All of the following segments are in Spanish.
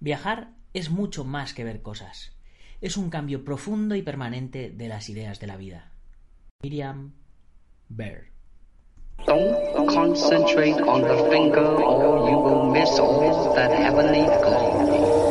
Viajar es mucho más que ver cosas. Es un cambio profundo y permanente de las ideas de la vida. Miriam Bear. Don't concentrate on the finger or you will miss all that heavenly glow.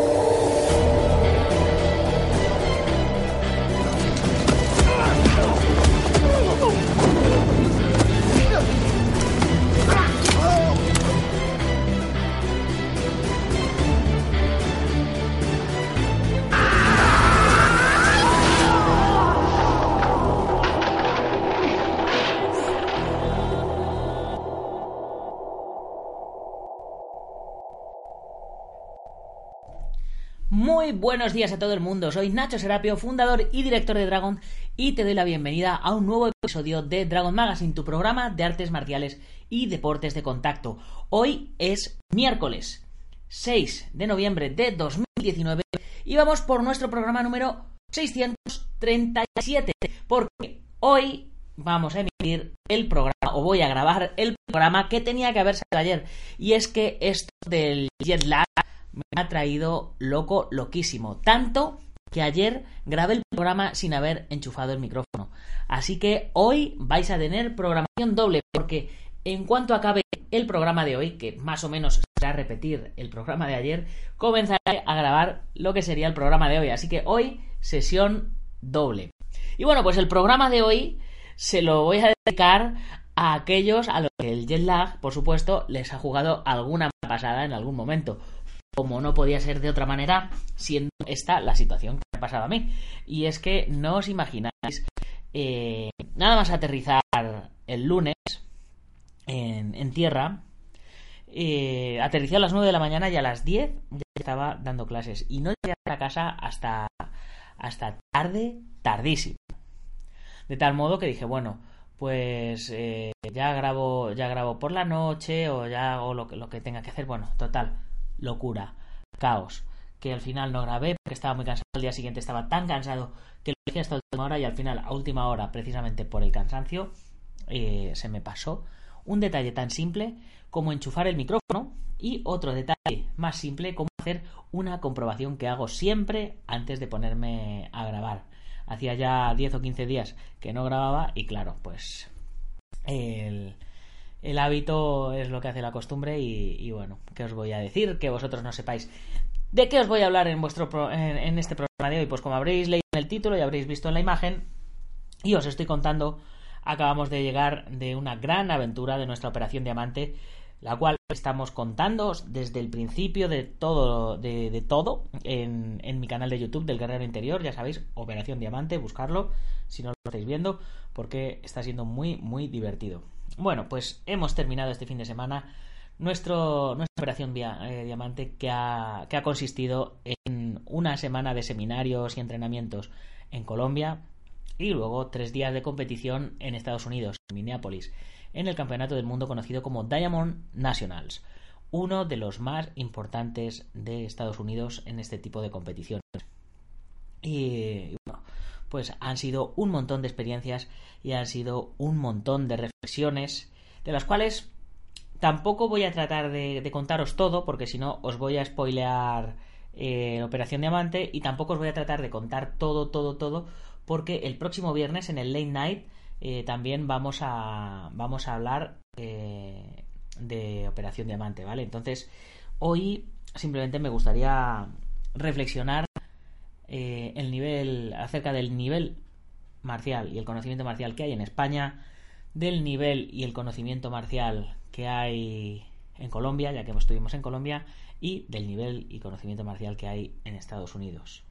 Muy buenos días a todo el mundo, soy Nacho Serapio, fundador y director de Dragon y te doy la bienvenida a un nuevo episodio de Dragon Magazine, tu programa de artes marciales y deportes de contacto. Hoy es miércoles 6 de noviembre de 2019 y vamos por nuestro programa número 637 porque hoy vamos a emitir el programa o voy a grabar el programa que tenía que haber salido ayer y es que esto del jet lag me ha traído loco, loquísimo. Tanto que ayer grabé el programa sin haber enchufado el micrófono. Así que hoy vais a tener programación doble, porque en cuanto acabe el programa de hoy, que más o menos será repetir el programa de ayer, comenzaré a grabar lo que sería el programa de hoy. Así que hoy, sesión doble. Y bueno, pues el programa de hoy se lo voy a dedicar a aquellos a los que el jet lag, por supuesto, les ha jugado alguna pasada en algún momento como no podía ser de otra manera, siendo esta la situación que me ha pasado a mí. Y es que no os imagináis, eh, nada más aterrizar el lunes en, tierra, eh, a las 9 de la mañana y a las 10 ya estaba dando clases. Y no llegué a casa hasta, hasta tarde, tardísimo. De tal modo que dije, bueno, pues eh, ya grabo ya grabo por la noche o ya hago lo que, lo que tenga que hacer. Bueno, total, locura, caos, que al final no grabé porque estaba muy cansado. El día siguiente estaba tan cansado que lo dije hasta última hora y al final, a última hora, precisamente por el cansancio, eh, se me pasó un detalle tan simple como enchufar el micrófono y otro detalle más simple como hacer una comprobación que hago siempre antes de ponerme a grabar. Hacía ya 10 o 15 días que no grababa y claro, pues el, el hábito es lo que hace la costumbre y, bueno, ¿qué os voy a decir? Que vosotros no sepáis. ¿De qué os voy a hablar en, vuestro en, este programa de hoy? Pues como habréis leído en el título y habréis visto en la imagen, y os estoy contando, acabamos de llegar de una gran aventura de nuestra Operación Diamante, la cual estamos contando desde el principio de todo, de, todo en, en, mi canal de YouTube del Guerrero Interior, ya sabéis, Operación Diamante, buscarlo si no lo estáis viendo, porque está siendo muy, muy divertido. Bueno, pues hemos terminado este fin de semana nuestro, nuestra operación eh, Diamante que ha, que ha consistido en una semana de seminarios y entrenamientos en Colombia y luego tres días de competición en Estados Unidos, en Minneapolis, en el Campeonato del Mundo conocido como Diamond Nationals, uno de los más importantes de Estados Unidos en este tipo de competiciones. Y bueno, pues han sido un montón de experiencias y han sido un montón de reflexiones, de las cuales tampoco voy a tratar de, contaros todo, porque si no os voy a spoilear eh, Operación Diamante y tampoco os voy a tratar de contar todo, todo, todo, porque el próximo viernes en el Late Night eh, también vamos a, vamos a hablar eh, de Operación Diamante, ¿vale? Entonces, hoy simplemente me gustaría reflexionar eh, el nivel, acerca del nivel marcial y el conocimiento marcial que hay en España, del nivel y el conocimiento marcial que hay en Colombia, ya que estuvimos en Colombia, y del nivel y conocimiento marcial que hay en Estados Unidos.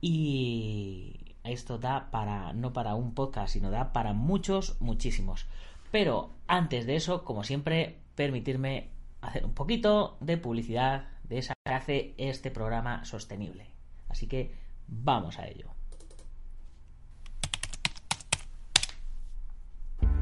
Y esto da para, no para un podcast, sino da para muchos, muchísimos. Pero antes de eso, como siempre, permitirme hacer un poquito de publicidad de esa que hace este programa sostenible. Así que vamos a ello.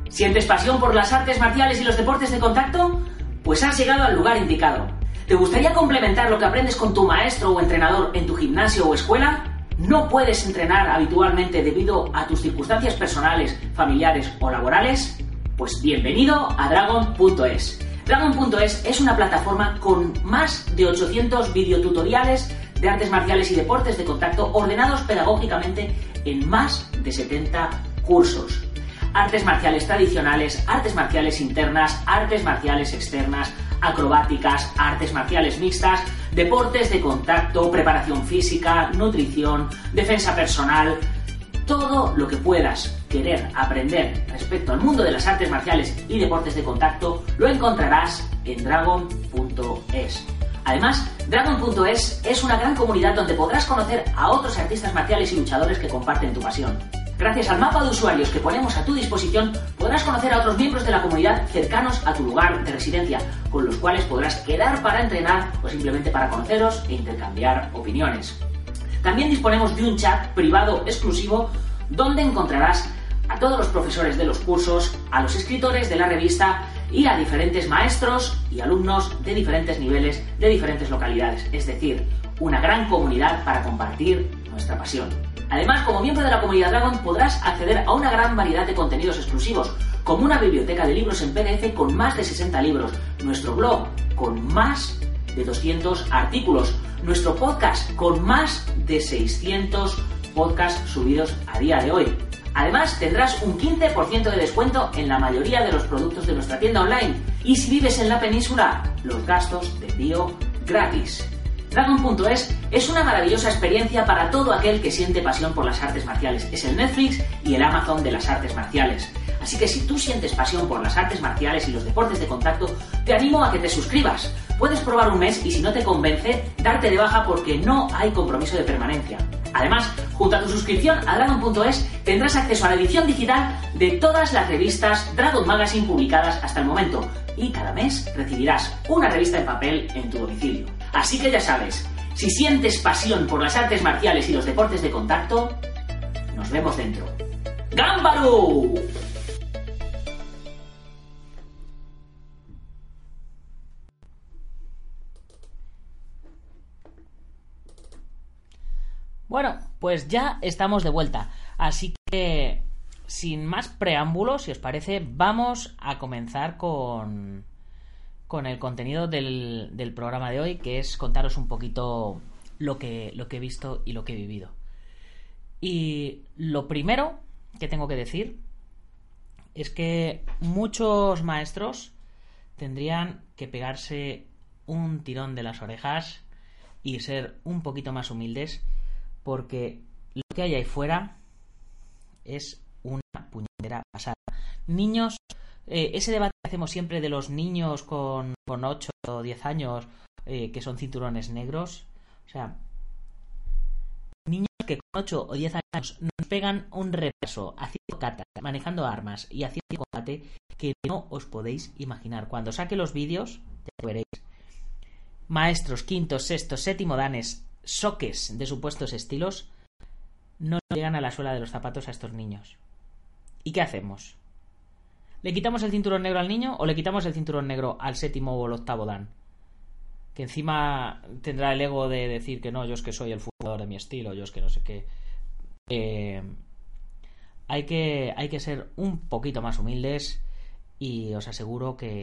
¿Sientes pasión por las artes marciales y los deportes de contacto? Pues has llegado al lugar indicado. ¿Te gustaría complementar lo que aprendes con tu maestro o entrenador en tu gimnasio o escuela? ¿No puedes entrenar habitualmente debido a tus circunstancias personales, familiares o laborales? Pues bienvenido a Dragon.es Dragon.es es una plataforma con más de 800 videotutoriales de artes marciales y deportes de contacto ordenados pedagógicamente en más de 70 cursos. Artes marciales tradicionales, artes marciales internas, artes marciales externas, acrobáticas, artes marciales mixtas, deportes de contacto, preparación física, nutrición, defensa personal, todo lo que puedas querer aprender respecto al mundo de las artes marciales y deportes de contacto lo encontrarás en dragon.es. Además, Dragon.es es una gran comunidad donde podrás conocer a otros artistas marciales y luchadores que comparten tu pasión. Gracias al mapa de usuarios que ponemos a tu disposición, podrás conocer a otros miembros de la comunidad cercanos a tu lugar de residencia, con los cuales podrás quedar para entrenar o simplemente para conoceros e intercambiar opiniones. También disponemos de un chat privado exclusivo donde encontrarás a todos los profesores de los cursos, a los escritores de la revista y a diferentes maestros y alumnos de diferentes niveles, de diferentes localidades. Es decir, una gran comunidad para compartir nuestra pasión. Además, como miembro de la comunidad Dragon podrás acceder a una gran variedad de contenidos exclusivos, como una biblioteca de libros en PDF con más de 60 libros, nuestro blog con más de 200 artículos, nuestro podcast con más de 600 podcasts subidos a día de hoy. Además, tendrás un 15% de descuento en la mayoría de los productos de nuestra tienda online. Y si vives en la península, los gastos de envío gratis. Dragon.es es una maravillosa experiencia para todo aquel que siente pasión por las artes marciales. Es el Netflix y el Amazon de las artes marciales. Así que si tú sientes pasión por las artes marciales y los deportes de contacto, te animo a que te suscribas. Puedes probar un mes y si no te convence, darte de baja porque no hay compromiso de permanencia. Además, junto a tu suscripción a Dragon.es tendrás acceso a la edición digital de todas las revistas Dragon Magazine publicadas hasta el momento y cada mes recibirás una revista en papel en tu domicilio. Así que ya sabes, si sientes pasión por las artes marciales y los deportes de contacto, nos vemos dentro. ¡Gámbaro! Bueno, pues ya estamos de vuelta. Así que, sin más preámbulos, si os parece, vamos a comenzar con, con el contenido del, programa de hoy, que es contaros un poquito lo que, lo que he visto y lo que he vivido. Y lo primero que tengo que decir es que muchos maestros tendrían que pegarse un tirón de las orejas y ser un poquito más humildes porque lo que hay ahí fuera es una puñetera pasada. Niños, eh, ese debate que hacemos siempre de los niños con, con 8 o 10 años eh, que son cinturones negros, o sea, niños que con 8 o 10 años nos pegan un repaso haciendo kata, manejando armas y haciendo combate que no os podéis imaginar. Cuando saque los vídeos, ya veréis. Maestros, quinto, sexto, séptimo danes, soques de supuestos estilos no llegan a la suela de los zapatos a estos niños. ¿Y qué hacemos? ¿Le quitamos el cinturón negro al niño o le quitamos el cinturón negro al séptimo o el octavo dan? Que encima tendrá el ego de decir que no, yo es que soy el jugador de mi estilo, yo es que no sé qué. Eh, hay, que, hay que ser un poquito más humildes y os aseguro que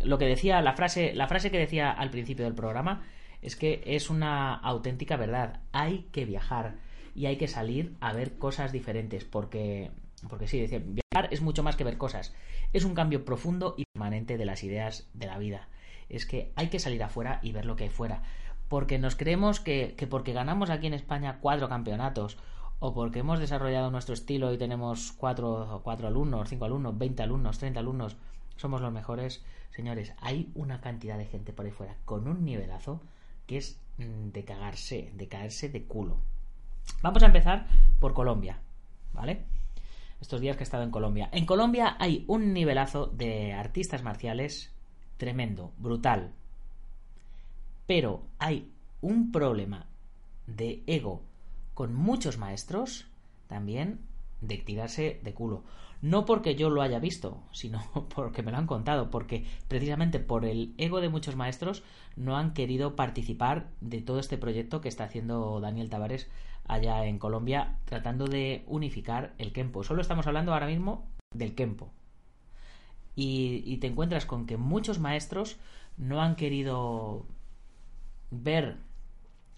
lo que decía, la frase, la frase que decía al principio del programa, es que es una auténtica verdad. Hay que viajar y hay que salir a ver cosas diferentes porque porque sí, decir, viajar es mucho más que ver cosas. Es un cambio profundo y permanente de las ideas de la vida. Es que hay que salir afuera y ver lo que hay fuera. Porque nos creemos que, que porque ganamos aquí en España cuatro campeonatos o porque hemos desarrollado nuestro estilo y tenemos cuatro, cuatro alumnos, cinco alumnos, veinte alumnos, treinta alumnos, somos los mejores. Señores, hay una cantidad de gente por ahí fuera con un nivelazo que es mm, de cagarse, de caerse de culo. Vamos a empezar por Colombia, ¿vale? Estos días que he estado en Colombia. En Colombia hay un nivelazo de artistas marciales tremendo, brutal. Pero hay un problema de ego con muchos maestros también de tirarse de culo. No porque yo lo haya visto, sino porque me lo han contado, porque precisamente por el ego de muchos maestros no han querido participar de todo este proyecto que está haciendo Daniel Tavares allá en Colombia, tratando de unificar el Kempo. Solo estamos hablando ahora mismo del Kempo. y, te encuentras con que muchos maestros no han querido ver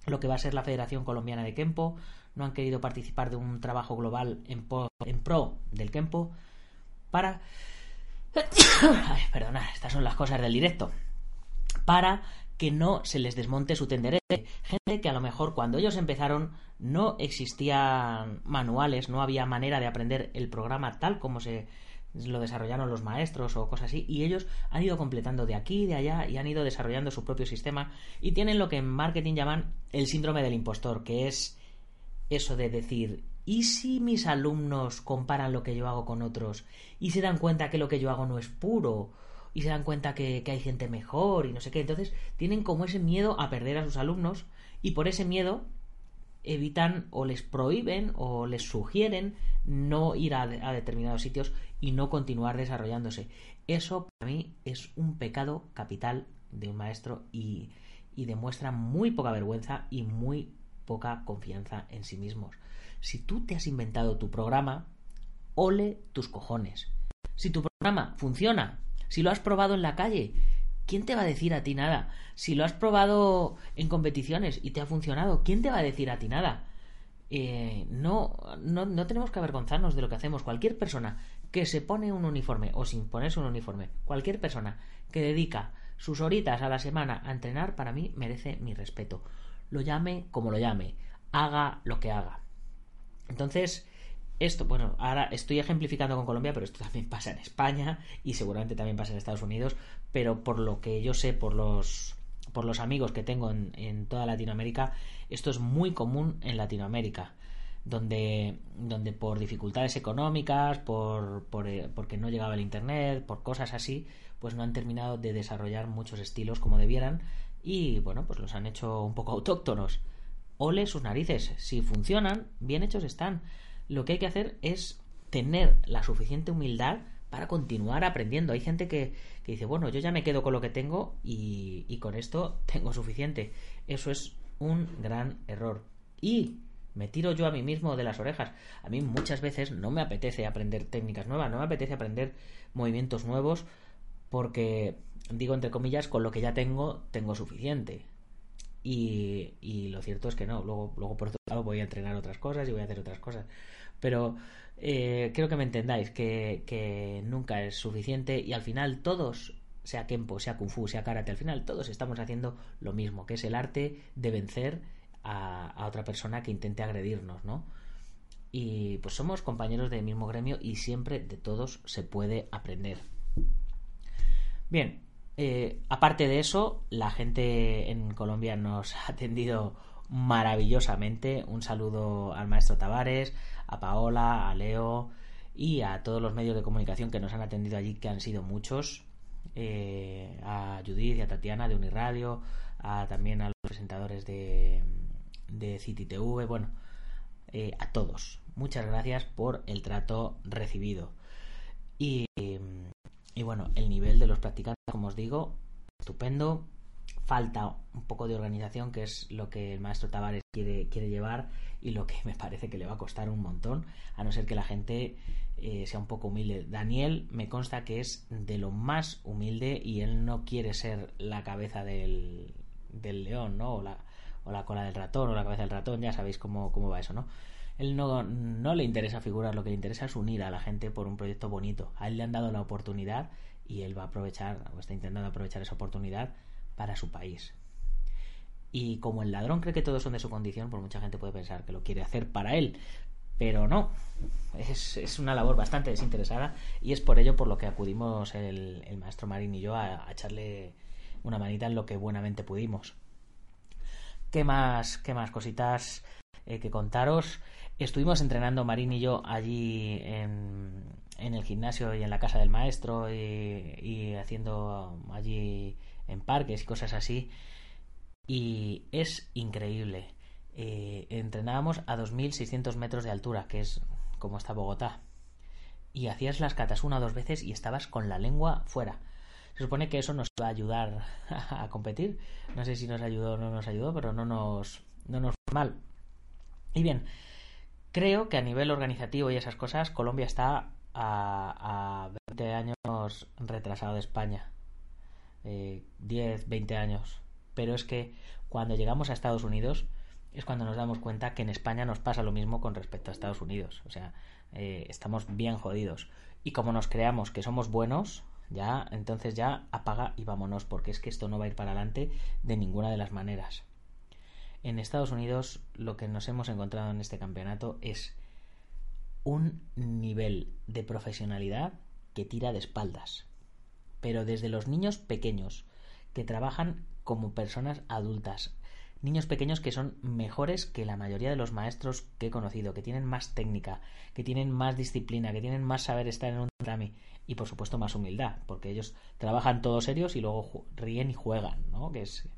lo que va a ser la Federación Colombiana de Kempo, no han querido participar de un trabajo global en, pro del Kempo para... Ay, perdona, estas son las cosas del directo. Para que no se les desmonte su tenderete. Gente que a lo mejor cuando ellos empezaron no existían manuales, no había manera de aprender el programa tal como se lo desarrollaron los maestros o cosas así, y ellos han ido completando de aquí de allá y han ido desarrollando su propio sistema y tienen lo que en marketing llaman el síndrome del impostor, que es eso de decir, ¿y si mis alumnos comparan lo que yo hago con otros y se dan cuenta que lo que yo hago no es puro? y se dan cuenta que, hay gente mejor y no sé qué. Entonces tienen como ese miedo a perder a sus alumnos y por ese miedo evitan o les prohíben o les sugieren no ir a, determinados sitios y no continuar desarrollándose. Eso para mí es un pecado capital de un maestro y, y demuestra muy poca vergüenza y muy poca confianza en sí mismos. Si tú te has inventado tu programa, ole tus cojones. Si tu programa funciona, si lo has probado en la calle, ¿quién te va a decir a ti nada? Si lo has probado en competiciones y te ha funcionado, ¿quién te va a decir a ti nada? Eh, no, no, no tenemos que avergonzarnos de lo que hacemos. Cualquier persona que se pone un uniforme o sin ponerse un uniforme, cualquier persona que dedica sus horitas a la semana a entrenar, para mí merece mi respeto. Lo llame como lo llame, haga lo que haga. Entonces, esto, bueno, ahora estoy ejemplificando con Colombia, pero esto también pasa en España y seguramente también pasa en Estados Unidos, pero por lo que yo sé, por los, por los amigos que tengo en, toda Latinoamérica, esto es muy común en Latinoamérica, donde, donde por dificultades económicas, por, por, eh, porque no llegaba el Internet, por cosas así, pues no han terminado de desarrollar muchos estilos como debieran y, bueno, pues los han hecho un poco autóctonos. Ole sus narices, si funcionan, bien hechos están lo que hay que hacer es tener la suficiente humildad para continuar aprendiendo. Hay gente que, dice, bueno, yo ya me quedo con lo que tengo y, y con esto tengo suficiente. Eso es un gran error. Y me tiro yo a mí mismo de las orejas. A mí muchas veces no me apetece aprender técnicas nuevas, no me apetece aprender movimientos nuevos porque, digo entre comillas, con lo que ya tengo, tengo suficiente. Y, y lo cierto es que no. Luego, luego por otro lado, voy a entrenar otras cosas y voy a hacer otras cosas. Pero eh, creo que me entendáis que, que nunca es suficiente y al final todos sea Kempo, sea Kung Fu, sea Karate, al final todos estamos haciendo lo mismo, que es el arte de vencer a, a, otra persona que intente agredirnos, ¿no? Y pues somos compañeros del mismo gremio y siempre de todos se puede aprender. Bien, eh, aparte de eso, la gente en Colombia nos ha atendido maravillosamente. Un saludo al maestro Tavares, a Paola, a Leo y a todos los medios de comunicación que nos han atendido allí, que han sido muchos. Eh, a Judith y a Tatiana de Uniradio, a, también a los presentadores de, de City TV, bueno, eh, a todos. Muchas gracias por el trato recibido. Y, y bueno, el nivel de los practicantes, como os digo, estupendo. Falta un poco de organización, que es lo que el maestro Tavares quiere, quiere llevar y lo que me parece que le va a costar un montón, a no ser que la gente eh, sea un poco humilde. Daniel me consta que es de lo más humilde y él no quiere ser la cabeza del, del león, ¿no? O la, o la cola del ratón o la cabeza del ratón, ya sabéis cómo, cómo va eso, ¿no? Él no, no le interesa figurar, lo que le interesa es unir a la gente por un proyecto bonito. A él le han dado la oportunidad y él va a aprovechar, o está intentando aprovechar esa oportunidad para su país. Y como el ladrón cree que todos son de su condición, pues mucha gente puede pensar que lo quiere hacer para él. Pero no, es, una labor bastante desinteresada y es por ello por lo que acudimos el, maestro Marín y yo a, echarle una manita en lo que buenamente pudimos. ¿Qué más, qué más cositas eh, que contaros? Estuvimos entrenando Marín y yo allí en, en el gimnasio y en la casa del maestro y, haciendo allí en parques y cosas así. Y es increíble. Eh, entrenábamos a 2.600 metros de altura, que es como está Bogotá. Y hacías las catas una o dos veces y estabas con la lengua fuera. Se supone que eso nos va a ayudar a competir. No sé si nos ayudó o no nos ayudó, pero no nos, no nos fue mal. Y bien, Creo que a nivel organizativo y esas cosas Colombia está a, a 20 años retrasado de España. Eh, 10, 20 años. Pero es que cuando llegamos a Estados Unidos es cuando nos damos cuenta que en España nos pasa lo mismo con respecto a Estados Unidos. O sea, eh, estamos bien jodidos. Y como nos creamos que somos buenos, ya, entonces ya apaga y vámonos, porque es que esto no va a ir para adelante de ninguna de las maneras. En Estados Unidos lo que nos hemos encontrado en este campeonato es un nivel de profesionalidad que tira de espaldas. Pero desde los niños pequeños, que trabajan como personas adultas, niños pequeños que son mejores que la mayoría de los maestros que he conocido, que tienen más técnica, que tienen más disciplina, que tienen más saber estar en un trámite y por supuesto más humildad, porque ellos trabajan todos serios y luego ríen y juegan, ¿no? Que es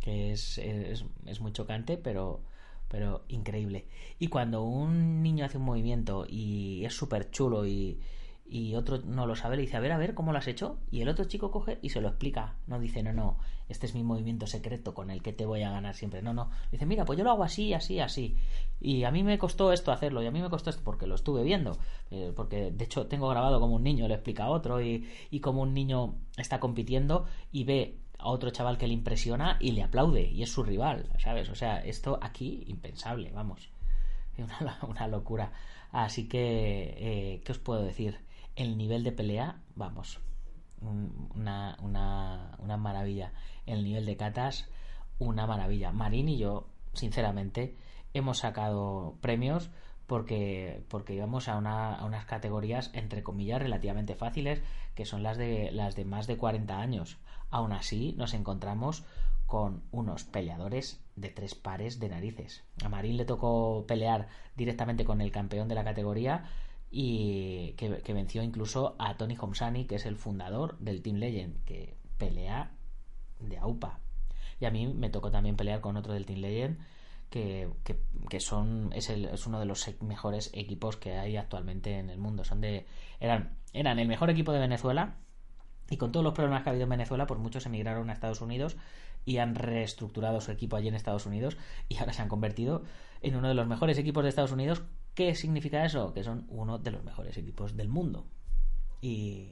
que es, es, es muy chocante, pero pero increíble. Y cuando un niño hace un movimiento y es súper chulo y, y otro no lo sabe, le dice, a ver, a ver, ¿cómo lo has hecho? Y el otro chico coge y se lo explica. No dice, no, no, este es mi movimiento secreto con el que te voy a ganar siempre. No, no. Dice, mira, pues yo lo hago así, así, así. Y a mí me costó esto hacerlo, y a mí me costó esto porque lo estuve viendo. Eh, porque de hecho tengo grabado como un niño le explica a otro y, y como un niño está compitiendo y ve a otro chaval que le impresiona y le aplaude y es su rival, ¿sabes? O sea, esto aquí impensable, vamos. Una, locura. Así que, eh, ¿qué os puedo decir? el nivel de pelea, vamos, una, una, una maravilla. El nivel de catas, una maravilla. Marín y yo, sinceramente, hemos sacado premios porque, porque íbamos a, una, a unas categorías, entre comillas, relativamente fáciles, que son las de, las de más de 40 años. Aún así, nos encontramos con unos peleadores de tres pares de narices. A Marín le tocó pelear directamente con el campeón de la categoría y que, venció incluso a Tony Homsani, que es el fundador del Team Legend, que pelea de AUPA. Y a mí me tocó también pelear con otro del Team Legend, que, que, son es, el, es, uno de los mejores equipos que hay actualmente en el mundo. Son de eran eran el mejor equipo de Venezuela y con todos los problemas que ha habido en Venezuela, pues muchos emigraron a Estados Unidos y han reestructurado su equipo allí en Estados Unidos y ahora se han convertido en uno de los mejores equipos de Estados Unidos ¿Qué significa eso? Que son uno de los mejores equipos del mundo. Y,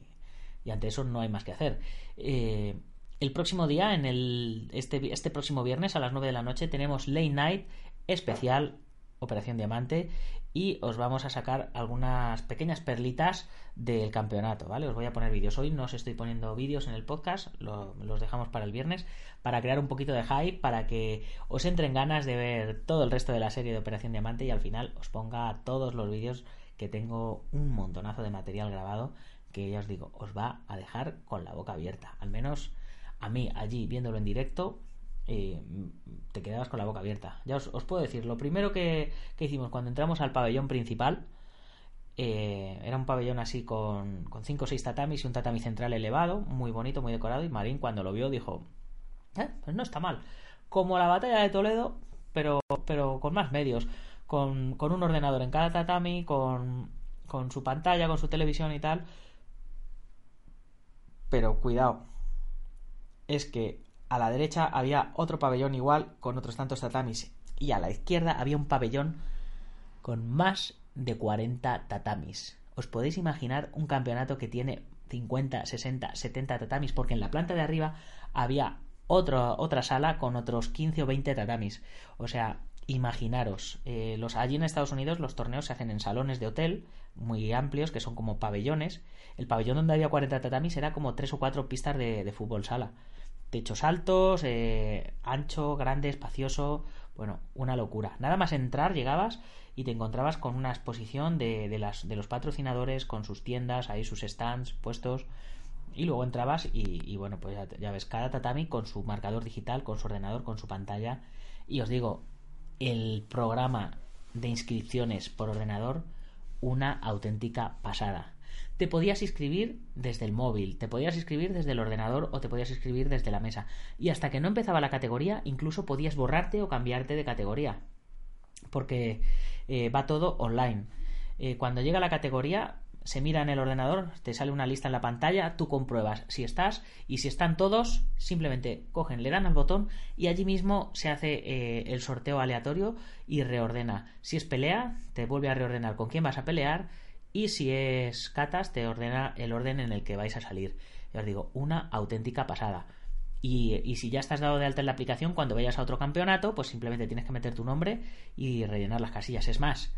ante eso no hay más que hacer. Eh, el próximo día, en el, este, este próximo viernes a las 9 de la noche, tenemos Late Night especial Operación Diamante y os vamos a sacar algunas pequeñas perlitas del campeonato, ¿vale? Os voy a poner vídeos. Hoy no os estoy poniendo vídeos en el podcast, los dejamos para el viernes, para crear un poquito de hype, para que os entren ganas de ver todo el resto de la serie de Operación Diamante y al final os ponga todos los vídeos que tengo un montonazo de material grabado que ya os digo, os va a dejar con la boca abierta. Al menos a mí allí viéndolo en directo eh, te quedabas con la boca abierta. Ya os, puedo decir, lo primero que, hicimos cuando entramos al pabellón principal eh, era un pabellón así con, con cinco o seis tatamis y un tatami central elevado, muy bonito, muy decorado. Y Marín, cuando lo vio, dijo: eh, Pues no está mal. Como la batalla de Toledo, pero, pero con más medios. Con, con un ordenador en cada tatami, con, con su pantalla, con su televisión y tal. Pero cuidado, es que a la derecha había otro pabellón igual con otros tantos tatamis y a la izquierda había un pabellón con más de 40 tatamis. ¿Os podéis imaginar un campeonato que tiene 50, 60, 70 tatamis? Porque en la planta de arriba había otra sala con otros 15 o 20 tatamis. O sea, imaginaros, eh, los, allí en Estados Unidos los torneos se hacen en salones de hotel muy amplios, que son como pabellones. El pabellón donde había 40 tatamis era como 3 o 4 pistas de fútbol sala techos altos, eh, ancho, grande, espacioso, bueno, una locura. Nada más entrar llegabas y te encontrabas con una exposición de, de, las, de los patrocinadores, con sus tiendas, ahí sus stands puestos. Y luego entrabas y, bueno, pues ya, ya, ves, cada tatami con su marcador digital, con su ordenador, con su pantalla. Y os digo, el programa de inscripciones por ordenador, una auténtica pasada te podías inscribir desde el móvil, te podías inscribir desde el ordenador o te podías inscribir desde la mesa. Y hasta que no empezaba la categoría, incluso podías borrarte o cambiarte de categoría. Porque eh, va todo online. Eh, cuando llega la categoría, se mira en el ordenador, te sale una lista en la pantalla, tú compruebas si estás y si están todos, simplemente cogen, le dan al botón y allí mismo se hace eh, el sorteo aleatorio y reordena. Si es pelea, te vuelve a reordenar con quién vas a pelear y si es catas te ordena el orden en el que vais a salir. Ya os digo, una auténtica pasada. Y, y, si ya estás dado de alta en la aplicación, cuando vayas a otro campeonato, pues simplemente tienes que meter tu nombre y rellenar las casillas. Es más,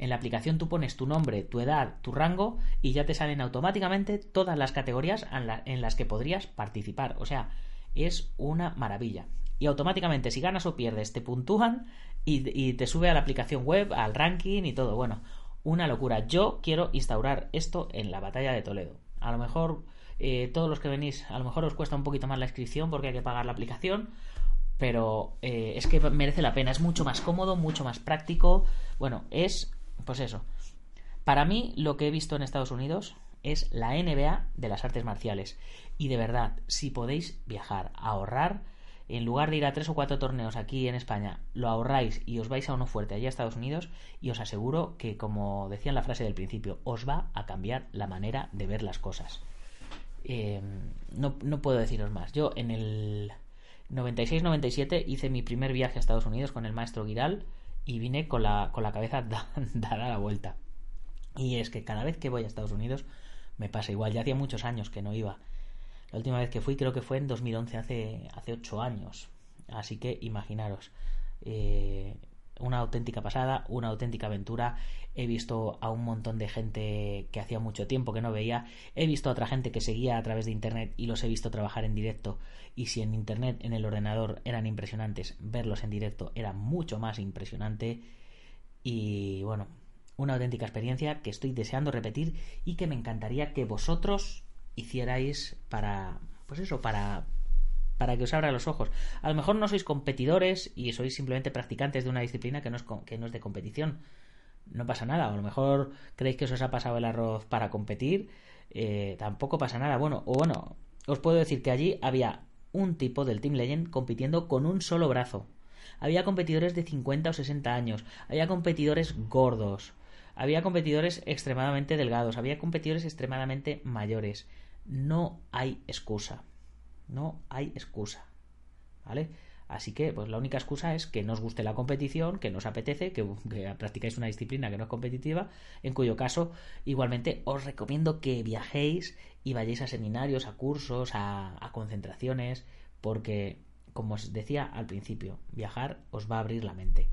en la aplicación tú pones tu nombre, tu edad, tu rango y ya te salen automáticamente todas las categorías en, las que podrías participar. O sea, es una maravilla. Y automáticamente si ganas o pierdes te puntúan y, te sube a la aplicación web, al ranking y todo. Bueno, una locura. Yo quiero instaurar esto en la batalla de Toledo. A lo mejor eh, todos los que venís, a lo mejor os cuesta un poquito más la inscripción porque hay que pagar la aplicación, pero eh, es que merece la pena, es mucho más cómodo, mucho más práctico. Bueno, es pues eso. Para mí, lo que he visto en Estados Unidos es la NBA de las artes marciales. Y de verdad, si podéis viajar, ahorrar, en lugar de ir a tres o cuatro torneos aquí en España, lo ahorráis y os vais a uno fuerte allá a Estados Unidos, y os aseguro que, como decía en la frase del principio, os va a cambiar la manera de ver las cosas. Eh, no, no puedo deciros más. Yo en el 96-97 hice mi primer viaje a Estados Unidos con el maestro Giral y vine con la, con la cabeza dada la vuelta. Y es que cada vez que voy a Estados Unidos me pasa igual. Ya hacía muchos años que no iba. La última vez que fui creo que fue en 2011, hace, hace 8 años. Así que imaginaros. Eh, una auténtica pasada, una auténtica aventura. He visto a un montón de gente que hacía mucho tiempo que no veía. He visto a otra gente que seguía a través de Internet y los he visto trabajar en directo. Y si en Internet, en el ordenador, eran impresionantes, verlos en directo era mucho más impresionante. Y bueno, una auténtica experiencia que estoy deseando repetir y que me encantaría que vosotros hicierais para, pues eso, para, para que os abra los ojos. A lo mejor no sois competidores y sois simplemente practicantes de una disciplina que no es, que no es de competición. No pasa nada. A lo mejor creéis que os ha pasado el arroz para competir. Eh, tampoco pasa nada. Bueno, o bueno, os puedo decir que allí había un tipo del Team Legend compitiendo con un solo brazo. Había competidores de 50 o 60 años. Había competidores gordos. Había competidores extremadamente delgados. Había competidores extremadamente mayores. No hay excusa. No hay excusa. ¿Vale? Así que, pues la única excusa es que no os guste la competición, que no os apetece, que, practicáis una disciplina que no es competitiva, en cuyo caso, igualmente os recomiendo que viajéis y vayáis a seminarios, a cursos, a, concentraciones, porque, como os decía al principio, viajar os va a abrir la mente.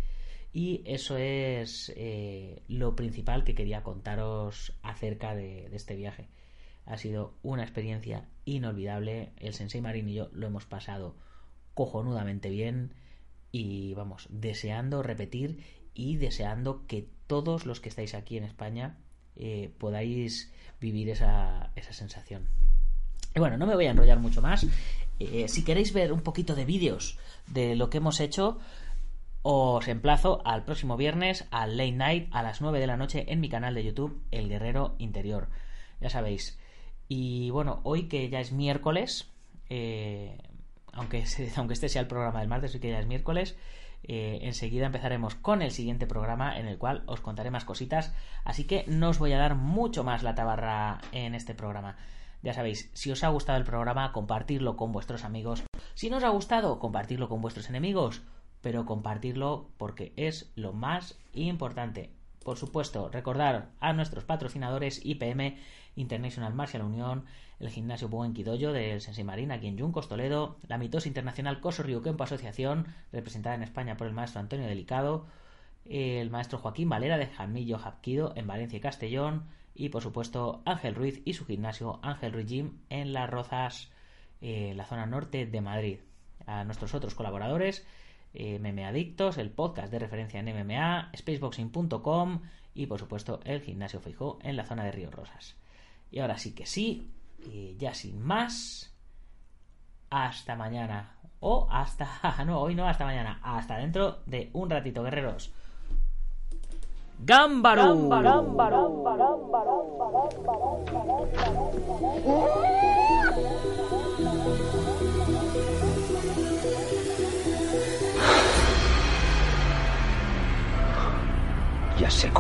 Y eso es eh, lo principal que quería contaros acerca de este viaje. Ha sido una experiencia inolvidable. El Sensei Marín y yo lo hemos pasado cojonudamente bien y vamos, deseando repetir y deseando que todos los que estáis aquí en España eh, podáis vivir esa, esa, sensación. Y bueno, no me voy a enrollar mucho más. Eh, si queréis ver un poquito de vídeos de lo que hemos hecho, os emplazo al próximo viernes al late night a las 9 de la noche en mi canal de YouTube El Guerrero Interior. Ya sabéis, y bueno, hoy que ya es miércoles, eh, aunque, aunque este sea el programa del martes, hoy que ya es miércoles, eh, enseguida empezaremos con el siguiente programa en el cual os contaré más cositas. Así que no os voy a dar mucho más la tabarra en este programa. Ya sabéis, si os ha gustado el programa, compartirlo con vuestros amigos. Si no os ha gustado, compartirlo con vuestros enemigos. Pero compartirlo porque es lo más importante. Por supuesto, recordar a nuestros patrocinadores IPM International Martial Unión, el gimnasio Buen Quidoyo del Sensei Marina aquí en Yuncos, Toledo, la mitosa internacional Coso Río Asociación, representada en España por el maestro Antonio Delicado, el maestro Joaquín Valera de Jamillo Japquido en Valencia y Castellón, y por supuesto Ángel Ruiz y su gimnasio Ángel Ruiz Gym en Las Rozas, eh, la zona norte de Madrid. A nuestros otros colaboradores, eh, MMA Adictos, el podcast de referencia en MMA, spaceboxing.com y por supuesto el gimnasio Feijó en la zona de Río Rosas. Y ahora sí que sí, ya sin más, hasta mañana. O hasta... No, hoy no, hasta mañana. Hasta dentro de un ratito, guerreros. ¡Gámbaro! Ya sé